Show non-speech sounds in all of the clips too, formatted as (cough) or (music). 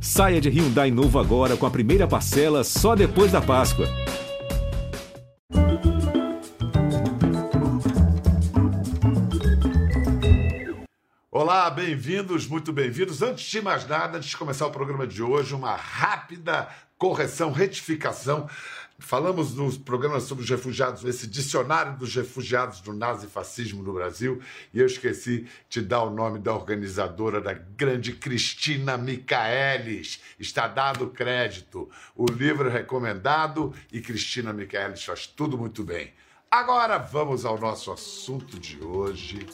Saia de Hyundai novo agora com a primeira parcela só depois da Páscoa. Olá, bem-vindos, muito bem-vindos. Antes de mais nada, antes de começar o programa de hoje, uma rápida correção, retificação. Falamos nos programas sobre os refugiados, esse dicionário dos refugiados do nazifascismo no Brasil, e eu esqueci de dar o nome da organizadora, da grande Cristina Micaelis. Está dado crédito. O livro é recomendado e Cristina Micaelis faz tudo muito bem. Agora vamos ao nosso assunto de hoje.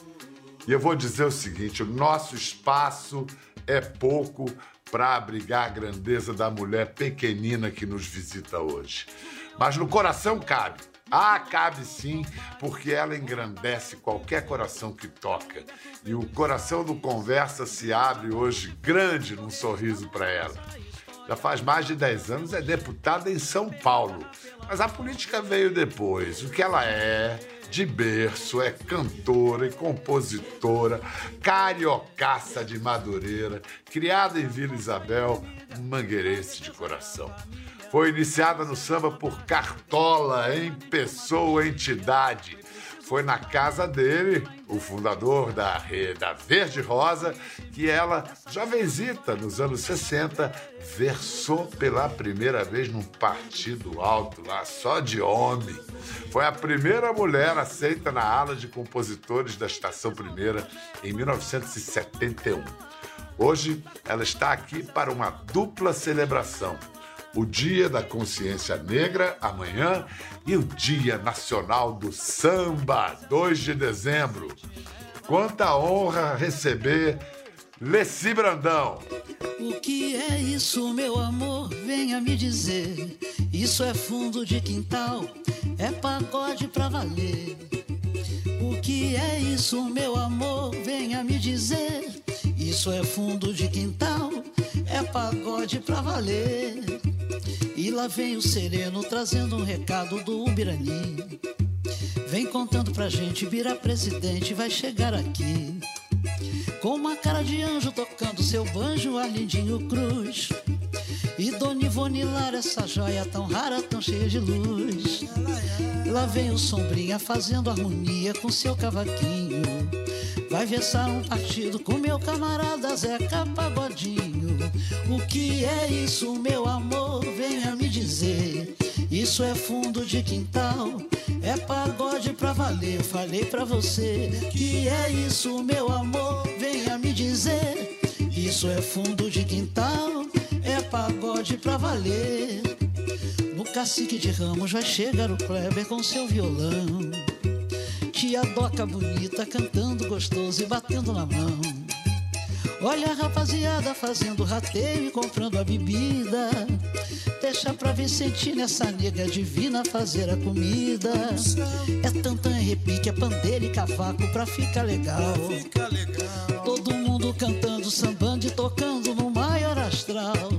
E eu vou dizer o seguinte: o nosso espaço é pouco para abrigar a grandeza da mulher pequenina que nos visita hoje. Mas no coração cabe. Ah, cabe sim, porque ela engrandece qualquer coração que toca. E o coração do Conversa se abre hoje grande num sorriso para ela. Já faz mais de 10 anos, é deputada em São Paulo. Mas a política veio depois. O que ela é, de berço, é cantora e compositora, cariocaça de Madureira, criada em Vila Isabel, mangueirense de coração. Foi iniciada no samba por Cartola, em pessoa, entidade. Foi na casa dele, o fundador da, da Verde Rosa, que ela, jovenzita, nos anos 60, versou pela primeira vez num partido alto lá, só de homem. Foi a primeira mulher aceita na ala de compositores da Estação Primeira em 1971. Hoje, ela está aqui para uma dupla celebração o Dia da Consciência Negra, amanhã, e o Dia Nacional do Samba, 2 de dezembro. Quanta honra receber Leci Brandão. O que é isso, meu amor? Venha me dizer. Isso é fundo de quintal, é pagode pra valer. O que é isso, meu amor? Venha me dizer. Isso é fundo de quintal, é pagode pra valer. E lá vem o sereno trazendo um recado do Ubirani. Vem contando pra gente, vira presidente, vai chegar aqui. Com uma cara de anjo tocando seu banjo, a Lindinho Cruz. E Dona Ivone Lara, essa joia tão rara, tão cheia de luz. Lá vem o Sombrinha fazendo harmonia com seu cavaquinho. Vai versar um partido com meu camarada Zeca Pagodinho. O que é isso, meu amor? Me dizer. Isso é fundo de quintal, é pagode pra valer. Eu falei pra você. Que é isso, meu amor? Venha me dizer. Isso é fundo de quintal, é pagode pra valer. No cacique de ramos vai chegar o Kleber com seu violão tia doca bonita cantando gostoso e batendo na mão. Olha a rapaziada fazendo rateio e comprando a bebida. Deixa pra Vicentina essa nega divina fazer a comida. É tantã e repique, é pandeira e cavaco pra ficar legal. Todo mundo cantando, sambando e tocando no maior astral.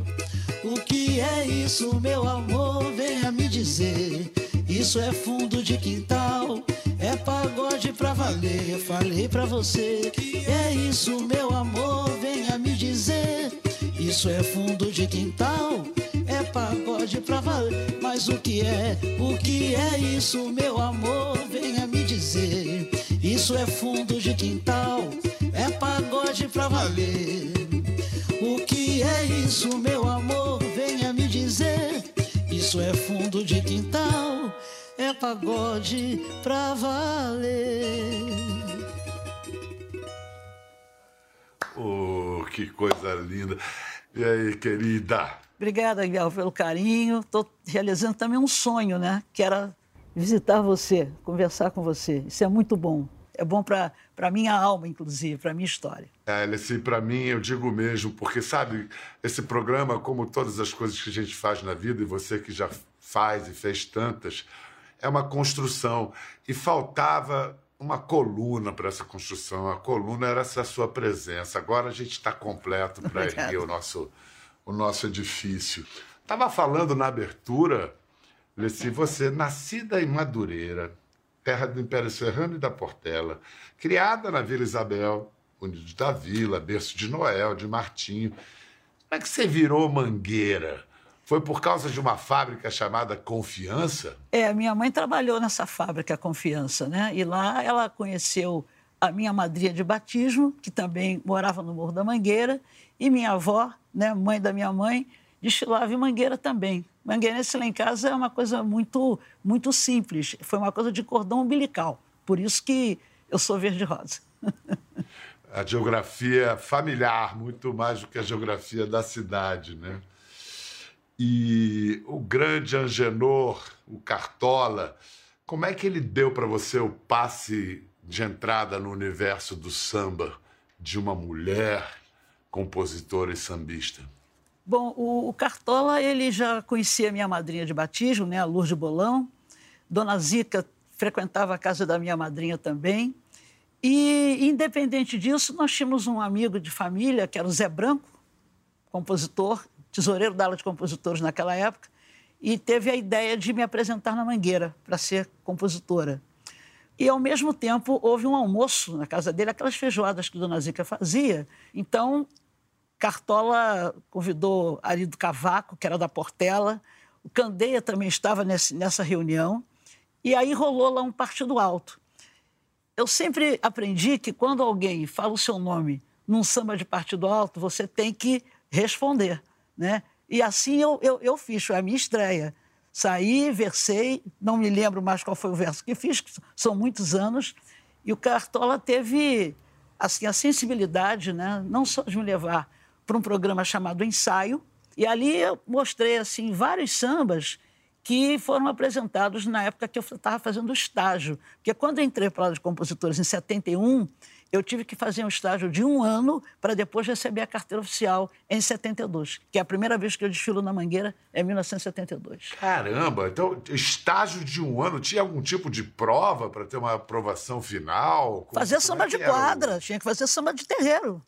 O que é isso, meu amor? Venha me dizer. Isso é fundo de quintal, é pagode pra valer. Eu falei pra você é isso, meu amor. Venha me dizer. Isso é fundo de quintal, é pagode pra valer. Mas o que é, o que é isso, meu amor? Venha me dizer. Isso é fundo de quintal, é pagode pra valer. O que é isso, meu amor? Venha me dizer. Isso é fundo de quintal, pagode pra valer. Oh, que coisa linda. E aí, querida? Obrigada, Miguel, pelo carinho. Estou realizando também um sonho, né? Que era visitar você, conversar com você. Isso é muito bom. É bom para a minha alma, inclusive, para a minha história. É, assim, para mim, eu digo mesmo, porque, sabe, esse programa, como todas as coisas que a gente faz na vida, e você que já faz e fez tantas, é uma construção. E faltava uma coluna para essa construção. A coluna era essa sua presença. Agora a gente está completo para erguer (laughs) o nosso, o nosso edifício. Estava falando na abertura, Leci, você, nascida em Madureira, terra do Império Serrano e da Portela, criada na Vila Isabel, Unidos da Vila, berço de Noel, de Martinho. Como é que você virou mangueira? Foi por causa de uma fábrica chamada Confiança? É, minha mãe trabalhou nessa fábrica Confiança, né? E lá ela conheceu a minha madrinha de batismo, que também morava no Morro da Mangueira, e minha avó, né, mãe da minha mãe, destilava em Mangueira também. Mangueirense lá em casa é uma coisa muito, muito simples. Foi uma coisa de cordão umbilical. Por isso que eu sou verde-rosa. (laughs) a geografia familiar, muito mais do que a geografia da cidade, né? E o grande Angenor, o Cartola, como é que ele deu para você o passe de entrada no universo do samba de uma mulher compositora e sambista? Bom, o, Cartola ele já conhecia minha madrinha de batismo, né, a Lourdes Bolão. Dona Zica frequentava a casa da minha madrinha também. E, independente disso, nós tínhamos um amigo de família, que era o Zé Branco, compositor, tesoureiro da aula de compositores naquela época, e teve a ideia de me apresentar na Mangueira para ser compositora. E, ao mesmo tempo, houve um almoço na casa dele, aquelas feijoadas que Dona Zica fazia. Então, Cartola convidou Ari do Cavaco, que era da Portela, o Candeia também estava nesse, nessa reunião, e aí rolou lá um partido alto. Eu sempre aprendi que quando alguém fala o seu nome num samba de partido alto, você tem que responder, né? E assim eu, eu, eu fiz, foi a minha estreia. Saí, versei, não me lembro mais qual foi o verso que fiz, que são muitos anos, e o Cartola teve assim a sensibilidade, né, não só de me levar para um programa chamado Ensaio, e ali eu mostrei assim vários sambas que foram apresentados na época que eu estava fazendo estágio. Porque quando eu entrei para a de compositores em 71, eu tive que fazer um estágio de um ano para depois receber a carteira oficial em 72, que é a primeira vez que eu desfilo na Mangueira, é 1972. Caramba! Então, estágio de um ano, tinha algum tipo de prova para ter uma aprovação final? Como, fazer como samba é de quadra, o... tinha que fazer samba de terreiro.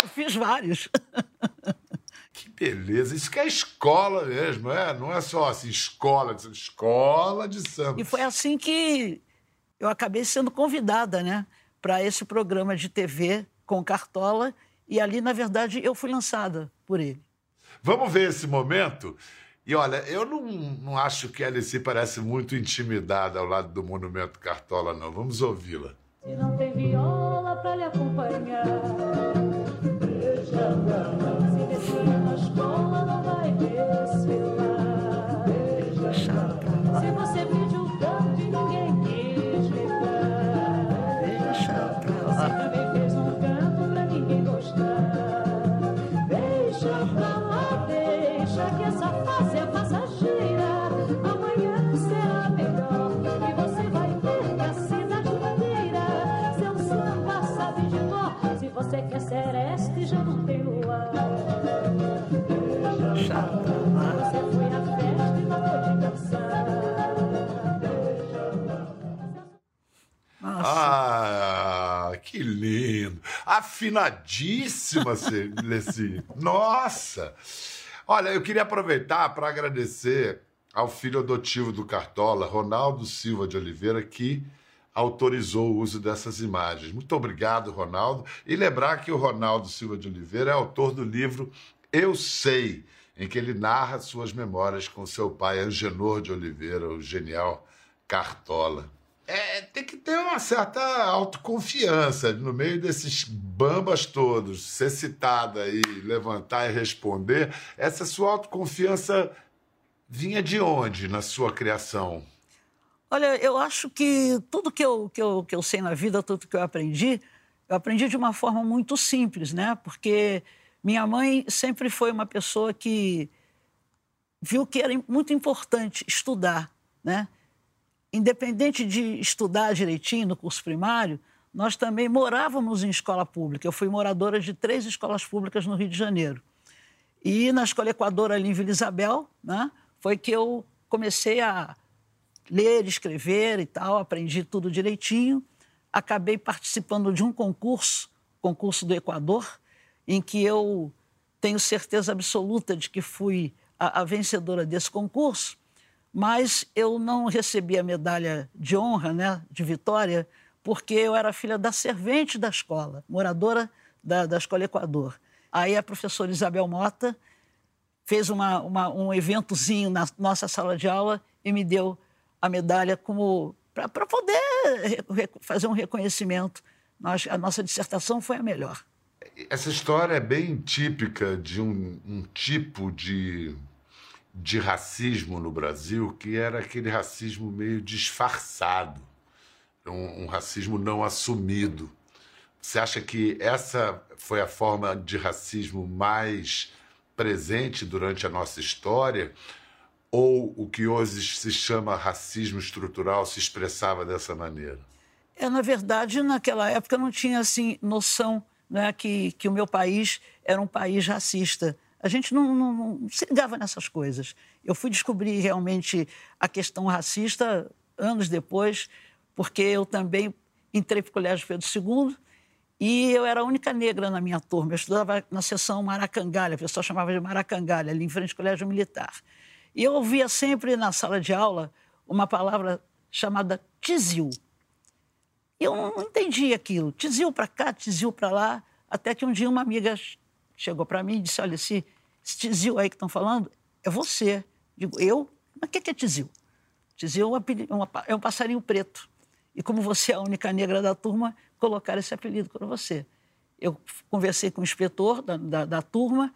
Eu fiz vários. (laughs) Que beleza, isso que é escola mesmo, é? Não é só assim, escola, escola de samba. E foi assim que eu acabei sendo convidada, né, para esse programa de TV com Cartola, e ali, na verdade, eu fui lançada por ele. Vamos ver esse momento? E olha, eu não, não acho que a Alice parece muito intimidada ao lado do Monumento Cartola, não. Vamos ouvi-la. Se não tem viola para lhe acompanhar, deixa Ah, Afinadíssima, (laughs) Leci. Nossa! Olha, eu queria aproveitar para agradecer ao filho adotivo do Cartola, Ronaldo Silva de Oliveira, que autorizou o uso dessas imagens. Muito obrigado, Ronaldo. E lembrar que o Ronaldo Silva de Oliveira é autor do livro Eu Sei, em que ele narra suas memórias com seu pai, Angenor de Oliveira, o genial Cartola. É, tem que ter uma certa autoconfiança no meio desses bambas todos, ser citada e levantar e responder. Essa sua autoconfiança vinha de onde na sua criação? Olha, eu acho que tudo que eu, que eu, que eu sei na vida, tudo que eu aprendi, eu aprendi de uma forma muito simples, né? Porque minha mãe sempre foi uma pessoa que viu que era muito importante estudar, né? Independente de estudar direitinho no curso primário, nós também morávamos em escola pública. Eu fui moradora de três escolas públicas no Rio de Janeiro. E na Escola Equador, ali em Vila Isabel, né, foi que eu comecei a ler, escrever e tal, aprendi tudo direitinho. Acabei participando de um concurso, concurso do Equador, em que eu tenho certeza absoluta de que fui a, a vencedora desse concurso mas eu não recebi a medalha de honra, né, de vitória, porque eu era filha da servente da escola, moradora da, da Escola Equador. Aí a professora Isabel Mota fez uma, uma, um eventozinho na nossa sala de aula e me deu a medalha como para poder fazer um reconhecimento. Nós, a nossa dissertação foi a melhor. Essa história é bem típica de um, um tipo de, de racismo no Brasil que era aquele racismo meio disfarçado, um, um racismo não assumido. Você acha que essa foi a forma de racismo mais presente durante a nossa história? Ou o que hoje se chama racismo estrutural se expressava dessa maneira? É, na verdade, naquela época não tinha assim noção né, que, que o meu país era um país racista. A gente não, não, não se ligava nessas coisas. Eu fui descobrir realmente a questão racista anos depois, porque eu também entrei para o Colégio Pedro II e eu era a única negra na minha turma. Eu estudava na seção Maracangalha, o pessoal chamava de Maracangalha, ali em frente ao Colégio Militar. E eu ouvia sempre na sala de aula uma palavra chamada tizil. Eu não entendia aquilo. Tizil para cá, tizil para lá. Até que um dia uma amiga chegou para mim e disse: Olha, esse tizil aí que estão falando é você. Digo, eu? Mas o que é tizil? Tizil é, é um passarinho preto. E como você é a única negra da turma, colocar esse apelido para você. Eu conversei com o inspetor da, da, da turma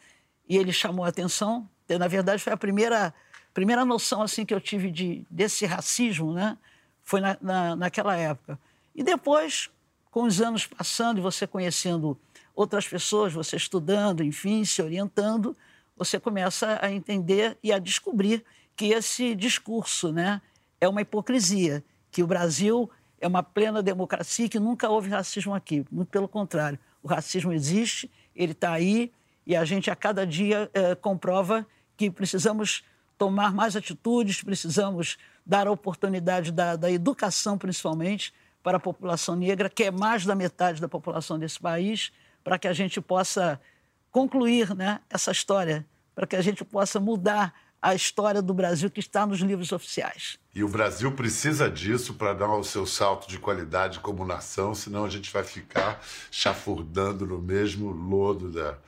e ele chamou a atenção. Na verdade, foi a primeira primeira noção assim que eu tive de, desse racismo, né, foi na, na, naquela época. E depois, com os anos passando e você conhecendo outras pessoas, você estudando, enfim, se orientando, você começa a entender e a descobrir que esse discurso, né, é uma hipocrisia, que o Brasil é uma plena democracia e que nunca houve racismo aqui. Muito pelo contrário, o racismo existe, ele está aí e a gente a cada dia é, comprova que precisamos tomar mais atitudes, precisamos dar a oportunidade da, da educação, principalmente, para a população negra, que é mais da metade da população desse país, para que a gente possa concluir né, essa história, para que a gente possa mudar a história do Brasil que está nos livros oficiais. E o Brasil precisa disso para dar o seu salto de qualidade como nação, senão a gente vai ficar chafurdando no mesmo lodo da,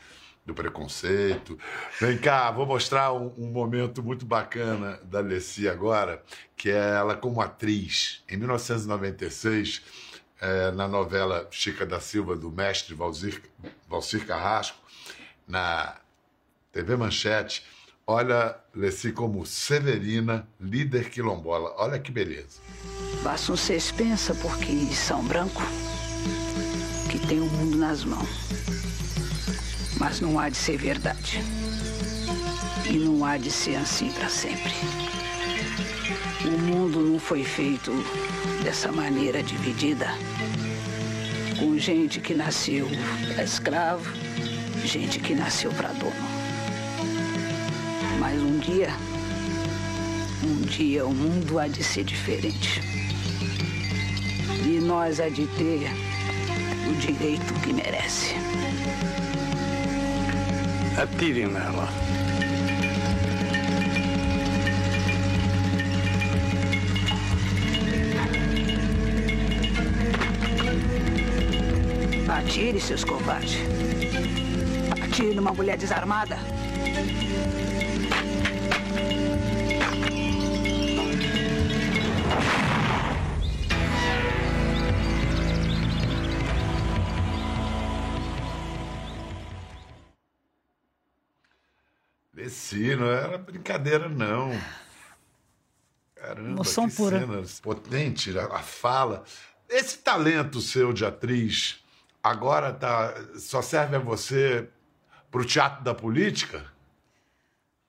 do preconceito. Vem cá, vou mostrar um, um, momento muito bacana da Alessia agora, que é ela como atriz. Em 1996, é, na novela Chica da Silva, do mestre Valcir, Valcir Carrasco, na TV Manchete, olha Lessi como Severina, líder quilombola. Olha que beleza. Ser pensa porque são branco que tem o mundo nas mãos mas não há de ser verdade. E não há de ser assim para sempre. O mundo não foi feito dessa maneira dividida, com gente que nasceu para escravo, gente que nasceu para dono. Mas um dia, um dia o mundo há de ser diferente. E nós há de ter o direito que merece. Atire nela. Atire, seus covardes. Atire numa mulher desarmada. Desci, não era brincadeira, não. Caramba, Emoção que pura. cena potente, a, a fala. Esse talento seu de atriz agora tá, só serve a você para o teatro da política?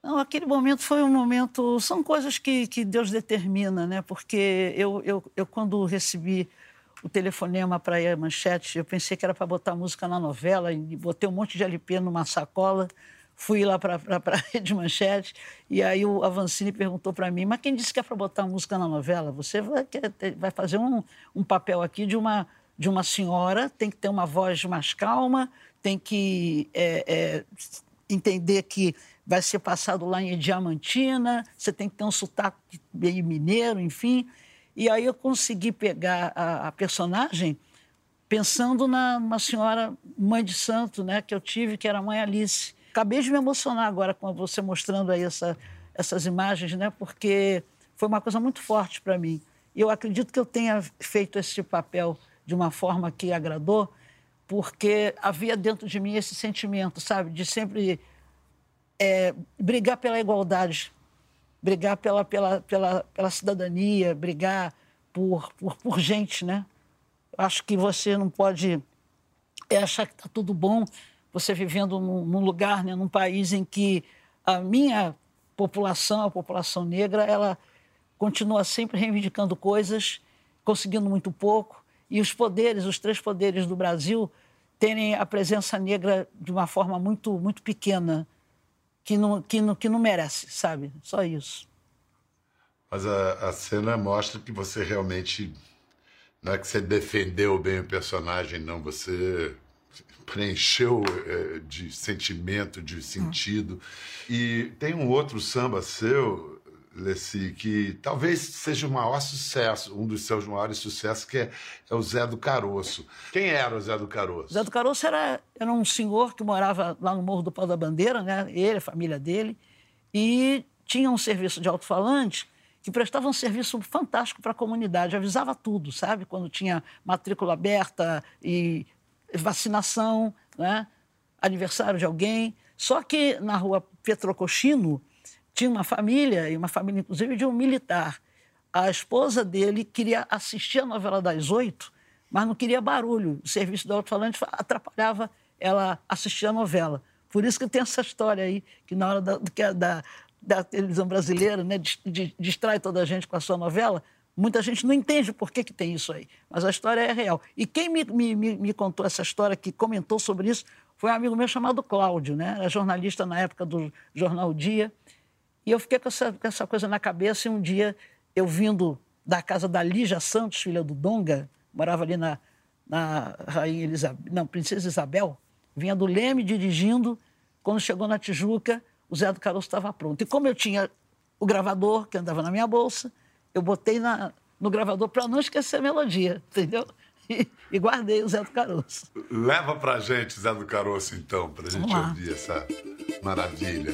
Não, aquele momento foi um momento. São coisas que, que Deus determina, né? Porque eu, eu, eu quando recebi o telefonema para ir à manchete, eu pensei que era para botar música na novela, e botei um monte de LP numa sacola fui lá para a (laughs) Rede Manchete e aí o Avancini perguntou para mim, mas quem disse que é para botar música na novela? Você vai, vai fazer um, um papel aqui de uma, de uma senhora, tem que ter uma voz mais calma, tem que é, é, entender que vai ser passado lá em Diamantina, você tem que ter um sotaque meio mineiro, enfim. E aí eu consegui pegar a, a personagem pensando na uma senhora mãe de santo, né, que eu tive, que era a mãe Alice. Acabei de me emocionar agora com você mostrando aí essa, essas imagens, né, porque foi uma coisa muito forte para mim. E eu acredito que eu tenha feito esse papel de uma forma que agradou, porque havia dentro de mim esse sentimento, sabe, de sempre é, brigar pela igualdade, brigar pela, pela, pela, pela cidadania, brigar por, por, por gente, né? Acho que você não pode é, achar que está tudo bom você vivendo num, num, lugar, né, num país em que a minha população, a população negra, ela continua sempre reivindicando coisas, conseguindo muito pouco, e os poderes, os três poderes do Brasil, terem a presença negra de uma forma muito, muito pequena, que não, que não, que não merece, sabe? Só isso. Mas a, a cena mostra que você realmente. Não é que você defendeu bem o personagem, não. Você preencheu é, de sentimento, de sentido. E tem um outro samba seu, Leci, que talvez seja o maior sucesso, um dos seus maiores sucessos, que é, é, o Zé do Caroço. Quem era o Zé do Caroço? Zé do Caroço era, era um senhor que morava lá no Morro do Pau da Bandeira, né? ele, a família dele, e tinha um serviço de alto-falante que prestava um serviço fantástico para a comunidade, avisava tudo, sabe? Quando tinha matrícula aberta e vacinação, né? aniversário de alguém. Só que na rua Petrocochino, tinha uma família, e uma família inclusive de um militar. A esposa dele queria assistir a novela das oito, mas não queria barulho. O serviço do alto-falante atrapalhava ela assistir a novela. Por isso que tem essa história aí, que na hora da, da, da televisão brasileira né, distrai toda a gente com a sua novela, muita gente não entende por que, que tem isso aí. Mas a história é real. E quem me, me, me contou essa história, que comentou sobre isso, foi um amigo meu chamado Cláudio, né? era jornalista na época do Jornal Dia. E eu fiquei com essa, com essa coisa na cabeça e um dia eu vindo da casa da Lígia Santos, filha do Donga, morava ali na, na Rainha Elizabeth, não, Princesa Isabel, vinha do Leme dirigindo, quando chegou na Tijuca, o Zé do Caroço estava pronto. E como eu tinha o gravador que andava na minha bolsa, eu botei na, no gravador para não esquecer a melodia, entendeu? E, e, guardei o Zé do Caroço. Leva pra gente, Zé do Caroço, então, pra gente ouvir essa maravilha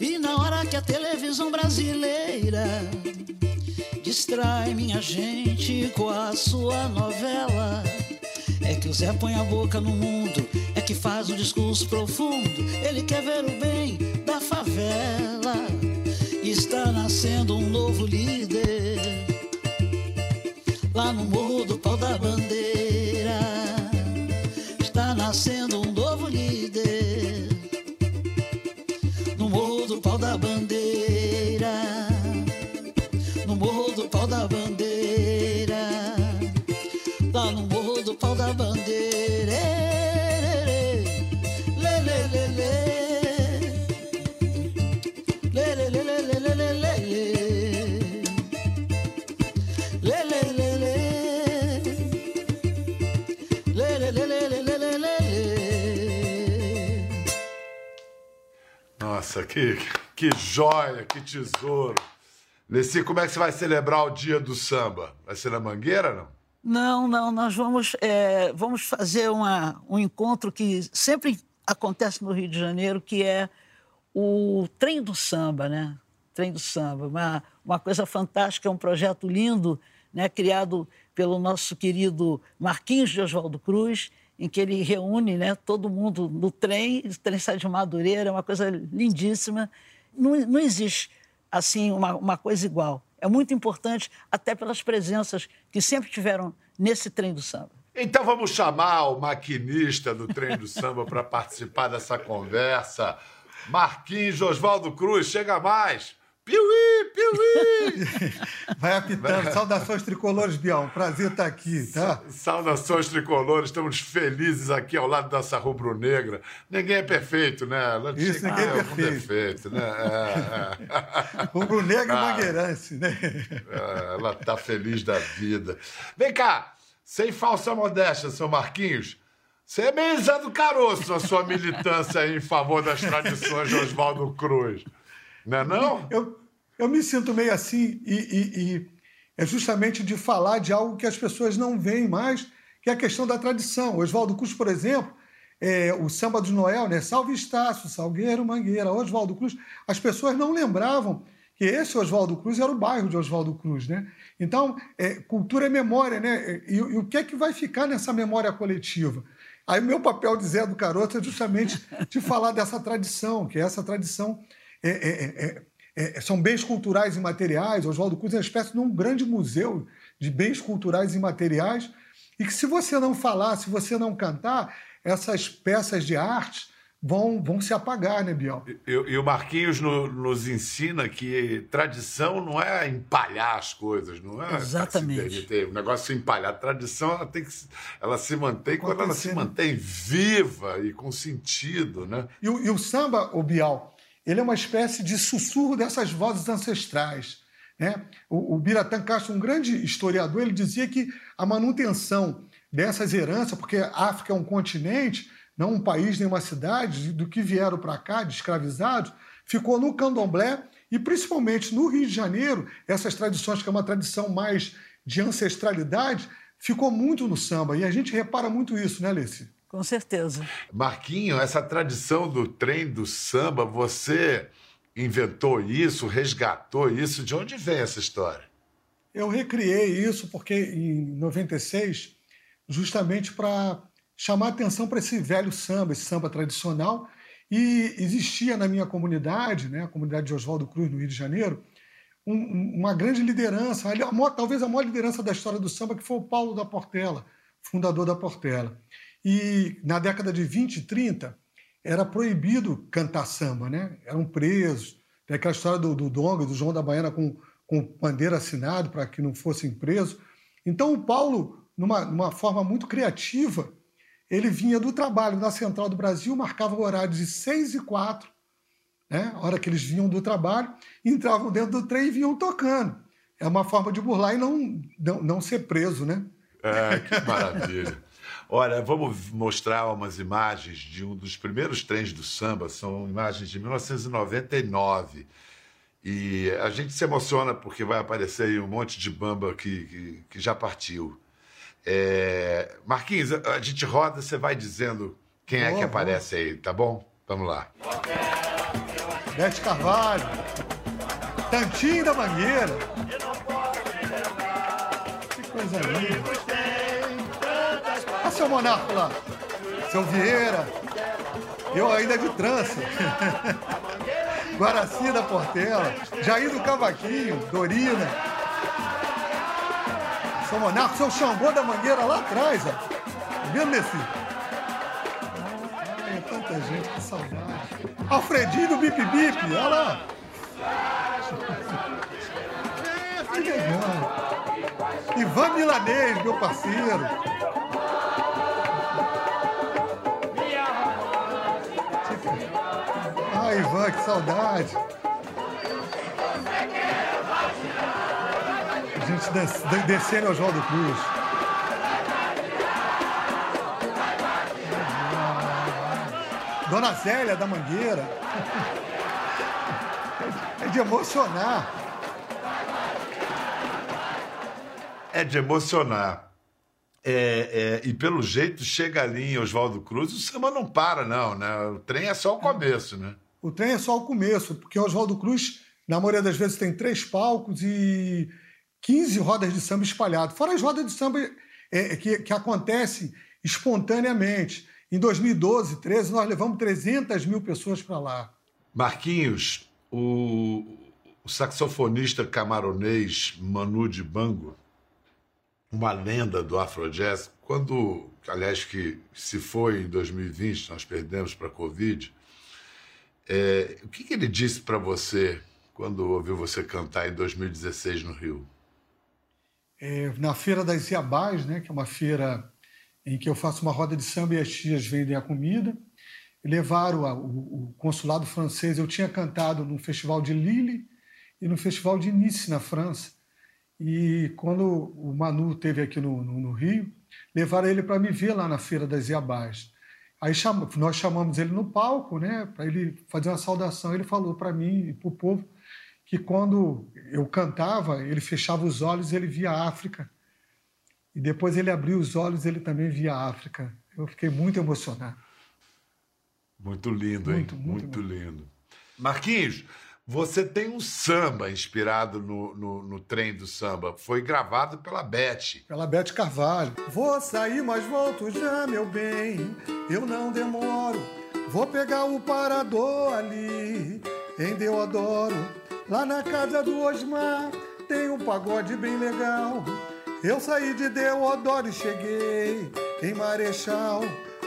E na hora que a televisão brasileira distrai minha gente com a sua novela. É que o Zé põe a boca no mundo, é que faz um discurso profundo. Ele quer ver o bem da favela. Está nascendo um novo líder lá no Morro do Pau da Bandeira. Nossa, que, que joia, que tesouro. Leci, como é que você vai celebrar o dia do samba? Vai ser na Mangueira, não? Não, não, nós vamos, é, vamos fazer uma, um encontro que sempre acontece no Rio de Janeiro, que é o Trem do Samba, né? Trem do Samba, uma, uma coisa fantástica, é um projeto lindo, né? criado pelo nosso querido Marquinhos de Oswaldo Cruz, em que ele reúne né, todo mundo no trem, o trem sai de Madureira, é uma coisa lindíssima. Não, não existe, assim, uma, uma coisa igual. É muito importante, até pelas presenças que sempre tiveram nesse trem do samba. Então vamos chamar o maquinista do trem do samba para participar dessa conversa. Marquinhos Oswaldo Cruz, chega mais. Piuí, piuí! (laughs) Vai apitando. Saudações tricolores, Bião. Prazer estar aqui, tá? Saudações tricolores. Estamos felizes aqui ao lado dessa rubro-negra. Ninguém é perfeito, né? Isso, ninguém é perfeito. perfeito né? É, é. (laughs) Rubro-negra ah, mangueirense, né? É, ela está feliz da vida. Vem cá, sem falsa modéstia, seu Marquinhos. Você é meio Zé do Caroço, a sua militância em favor das tradições de Oswaldo Cruz. Não é não? Eu, eu me sinto meio assim e, e- e é justamente de falar de algo que as pessoas não veem mais, que é a questão da tradição. Oswaldo Cruz, por exemplo, é, o samba do Noel, né? Salve Estácio, Salgueiro, Mangueira, Oswaldo Cruz. As pessoas não lembravam que esse Oswaldo Cruz era o bairro de Oswaldo Cruz, né? Então, é, cultura é memória, né? E, e o que é que vai ficar nessa memória coletiva? Aí o meu papel de Zé do Caroto é justamente de falar dessa tradição, que essa tradição é- é- é- é- são bens culturais e materiais. Oswaldo Cruz é uma espécie de um grande museu de bens culturais e materiais, e que se você não falar, se você não cantar, essas peças de arte vão, vão se apagar, né, Biel? E, e o Marquinhos no- nos ensina que tradição não é empalhar as coisas, não é? Exatamente. assim, O negócio de empalhar. A tradição ela tem que se- ela se mantém quando ela se né? mantém viva e com sentido, né? E o, e o samba, o Bial, ele é uma espécie de sussurro dessas vozes ancestrais. Né? O, o Biratã Castro, um grande historiador, ele dizia que a manutenção dessas heranças, porque a África é um continente, não um país nem uma cidade, do que vieram para cá de escravizados, ficou no candomblé e principalmente no Rio de Janeiro, essas tradições que é uma tradição mais de ancestralidade, ficou muito no samba. E a gente repara muito isso, né, Alice? Com certeza. Marquinho, essa tradição do trem do samba, você inventou isso, resgatou isso? De onde vem essa história? Eu recriei isso porque em 96, justamente para chamar atenção para esse velho samba, esse samba tradicional, e existia na minha comunidade, né, a comunidade de Oswaldo Cruz, no Rio de Janeiro, um- um- uma grande liderança, a maior- talvez a maior liderança da história do samba, que foi o Paulo da Portela, fundador da Portela. E na década de 20 e 30, era proibido cantar samba, né? Eram presos. Tem aquela história do, do Donga, do João da Baiana com, com bandeira assinado para que não fossem presos. Então o Paulo, numa, numa forma muito criativa, ele vinha do trabalho na Central do Brasil, marcava o horário de 6 e 4, né? a hora que eles vinham do trabalho, entravam dentro do trem e vinham tocando. É uma forma de burlar e não, não, não ser preso, né? É, que maravilha. Olha, vamos mostrar umas imagens de um dos primeiros trens do samba, são imagens de 1999. E a gente se emociona porque vai aparecer aí um monte de bamba que, que, que já partiu. É, Marquinhos, a gente roda, você vai dizendo quem é que Boa, aparece aí, tá bom? Vamos lá. Bete Carvalho, Tantinho da Mangueira. Que coisa linda. Seu monarca lá, seu Vieira. Eu ainda de trança. (laughs) Guaraci da Portela, Jair do Cavaquinho, Dorina. Seu monarca, seu Xangô da Mangueira lá atrás, ó. Tá vendo, Nessi? Ai, é tanta gente, que saudade. Alfredinho do Bip Bip, olha lá. (laughs) Que legal. Ivan Milanês, meu parceiro. Que saudade. A gente des- de- descendo ao Oswaldo Cruz. Dona Zélia da Mangueira. É de emocionar. É de emocionar. É, é, e pelo jeito, chega ali em Oswaldo Cruz, o samba não para, não, né? O trem é só o começo, né? O trem é só o começo, porque Oswaldo Cruz, na maioria das vezes, tem três palcos e 15 rodas de samba espalhadas. Fora as rodas de samba é, que, que acontecem espontaneamente. Em 2012, 13, nós levamos 300 mil pessoas para lá. Marquinhos, o, o saxofonista camaronês Manu Dibango, uma lenda do Afrojazz, quando, aliás, que se foi em 2020, nós perdemos para a Covid, é, o que, que ele disse para você quando ouviu você cantar em 2016 no Rio? É, na Feira das Iabás, né, que é uma feira em que eu faço uma roda de samba e as tias vendem a comida, levaram a- o, o consulado francês. Eu tinha cantado no Festival de Lille e no Festival de Nice, na França. E quando o Manu teve aqui no, no- no Rio, levaram ele para me ver lá na Feira das Iabás. Aí nós chamamos ele no palco, né, para ele fazer uma saudação. Ele falou para mim e para o povo que quando eu cantava, ele fechava os olhos e ele via a África. E depois ele abriu os olhos, ele também via a África. Eu fiquei muito emocionado. Muito lindo, hein? Muito, muito, muito lindo. Marquinhos, você tem um samba inspirado no, no, no, trem do samba. Foi gravado pela Beth. Pela Beth Carvalho. Vou sair, mas volto já, meu bem. Eu não demoro. Vou pegar o parador ali, em Deodoro. Lá na casa do Osmar tem um pagode bem legal. Eu saí de Deodoro e cheguei em Marechal.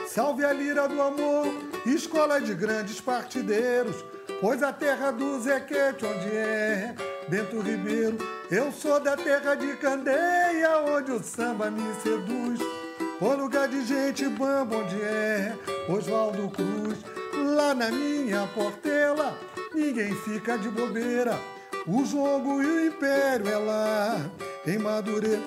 Salve a lira do amor, escola de grandes partideiros. Pois a terra do Zequete, onde é Bento Ribeiro, eu sou da terra de Candeia, onde o samba me seduz. O lugar de gente bamba, onde é Oswaldo Cruz. Lá na minha portela, ninguém fica de bobeira. O jogo e o império é lá em Madureira.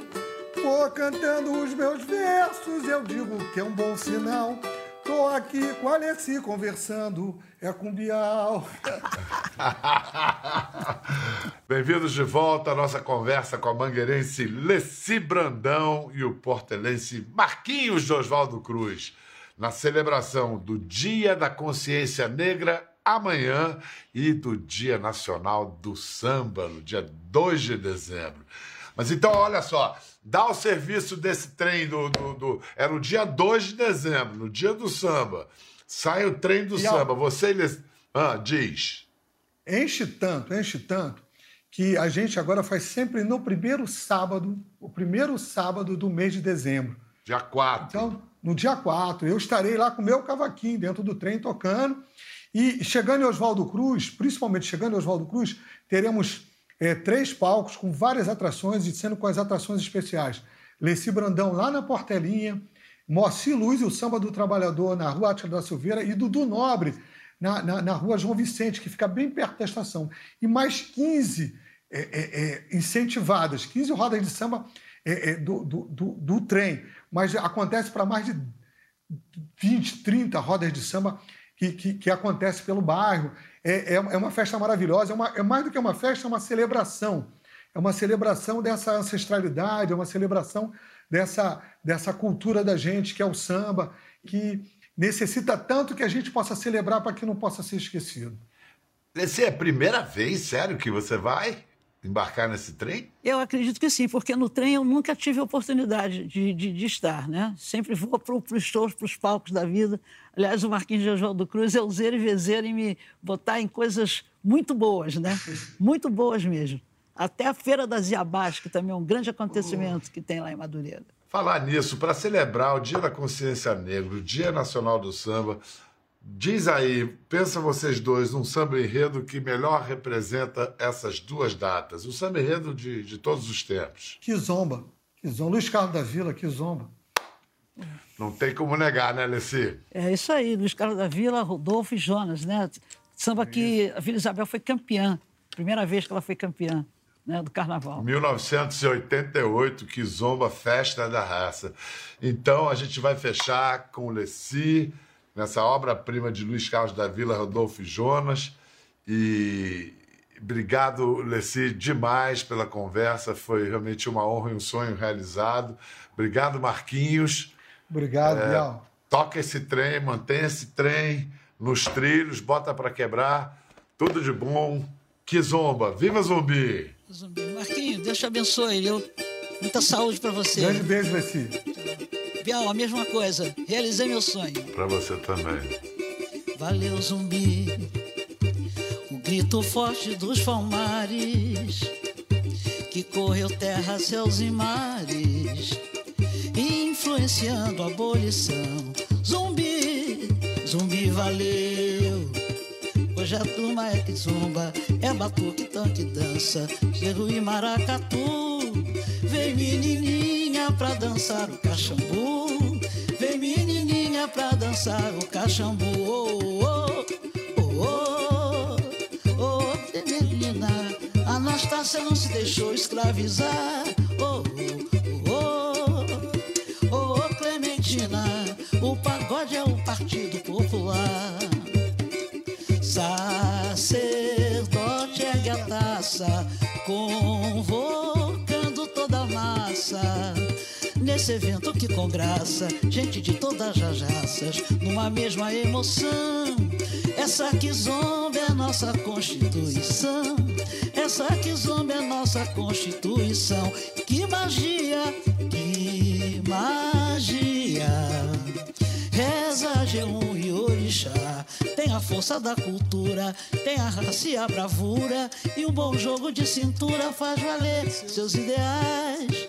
Vou cantando os meus versos, eu digo que é um bom sinal. Tô aqui com a Alessi conversando, é com Bial. (laughs) Bem-vindos de volta à nossa conversa com a mangueirense Leci Brandão e o portelense Marquinhos de Oswaldo Cruz, na celebração do Dia da Consciência Negra amanhã e do Dia Nacional do Samba, no dia 2 de dezembro. Mas então, olha só, dá o serviço desse trem do. do, do é no dia 2 de dezembro, no dia do samba. Sai o trem do e samba. Você eles. Ah, diz. Enche tanto, enche tanto, que a gente agora faz sempre no primeiro sábado, o primeiro sábado do mês de dezembro. Dia 4. Então, no dia 4, eu estarei lá com o meu cavaquinho dentro do trem tocando. E chegando em Oswaldo Cruz, principalmente chegando em Oswaldo Cruz, teremos é, três palcos com várias atrações e sendo com as atrações especiais. Leci Brandão lá na Portelinha, Moacir Luz e o Samba do Trabalhador na Rua Átila da Silveira e Dudu Nobre na, na, na, Rua João Vicente, que fica bem perto da estação. E mais 15 é, é, é, incentivadas, 15 rodas de samba é, é, do, do, do, do, trem. Mas acontece para mais de 20, 30 rodas de samba que, que, que acontece pelo bairro é, é, é uma festa maravilhosa, é, uma, é mais do que uma festa, é uma celebração. É uma celebração dessa ancestralidade, é uma celebração dessa, dessa cultura da gente, que é o samba, que necessita tanto que a gente possa celebrar para que não possa ser esquecido. Essa é a primeira vez, sério, que você vai? Embarcar nesse trem? Eu acredito que sim, porque no trem eu nunca tive oportunidade de, de, de estar, né? Sempre vou para os shows, para os palcos da vida. Aliás, o Marquinhos de Oswaldo Cruz é useiro e vezeiro em me botar em coisas muito boas, né? (laughs) Muito boas mesmo. Até a Feira das Iabás, que também é um grande acontecimento que tem lá em Madureira. Falar nisso, para celebrar o Dia da Consciência Negra, o Dia Nacional do Samba, Diz aí, pensa vocês dois, um samba enredo que melhor representa essas duas datas, o samba enredo de, de todos os tempos. Que zomba, que zomba. Luiz Carlos da Vila, que zomba. Não tem como negar, né, Leci? É isso aí, Luiz Carlos da Vila, Rodolfo e Jonas, né? Samba que a Vila Isabel foi campeã, primeira vez que ela foi campeã. Né, do carnaval. 1988, que zomba festa da raça. Então a gente vai fechar com o Leci, nessa obra-prima de Luiz Carlos da Vila, Rodolfo Jonas. E obrigado, Leci, demais pela conversa. Foi realmente uma honra e um sonho realizado. Obrigado, Marquinhos. Obrigado, é, Bial. Toca esse trem, mantenha esse trem nos trilhos, bota para quebrar. Tudo de bom. Que zomba. Viva Zumbi! Zumbi. Marquinhos, Deus te abençoe, viu? Muita saúde para você. Grande beijo, Leci. Bial, a mesma coisa. Realizei meu sonho. Para você também. Valeu, zumbi. O grito forte dos palmares que correu terra, céus e mares, influenciando a abolição. Zumbi, zumbi, valeu. Hoje a turma é que zumba, é batuque, tanque, dança, gerro e maracatu. Vem pra dançar o cachambu. Vem menininha pra dançar o cachambu. Oh, oh, oh, oh, oh, menina. Anastácia não se deixou escravizar. Oh, oh, oh, oh, oh, Clementina. O pagode é o Partido Popular. Sacerdote é a taça com você. Nesse evento que com graça, gente de todas as raças, numa mesma emoção. Essa que zomba é nossa Constituição. Essa que zomba é nossa Constituição. Que magia, que magia. Reza G1 e Orixá. Tem a força da cultura, tem a raça e a bravura. E um bom jogo de cintura faz valer seus ideais.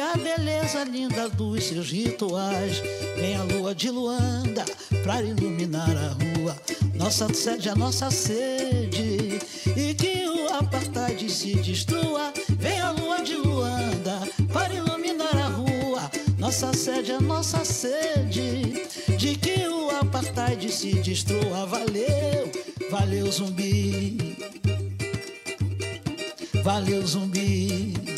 A beleza linda dos seus rituais. Vem a lua de Luanda pra iluminar a rua. Nossa sede, a nossa sede. E que o apartheid se destrua. Vem a lua de Luanda para iluminar a rua. Nossa sede, a nossa sede. De que o apartheid se destrua. Valeu, valeu zumbi. Valeu zumbi.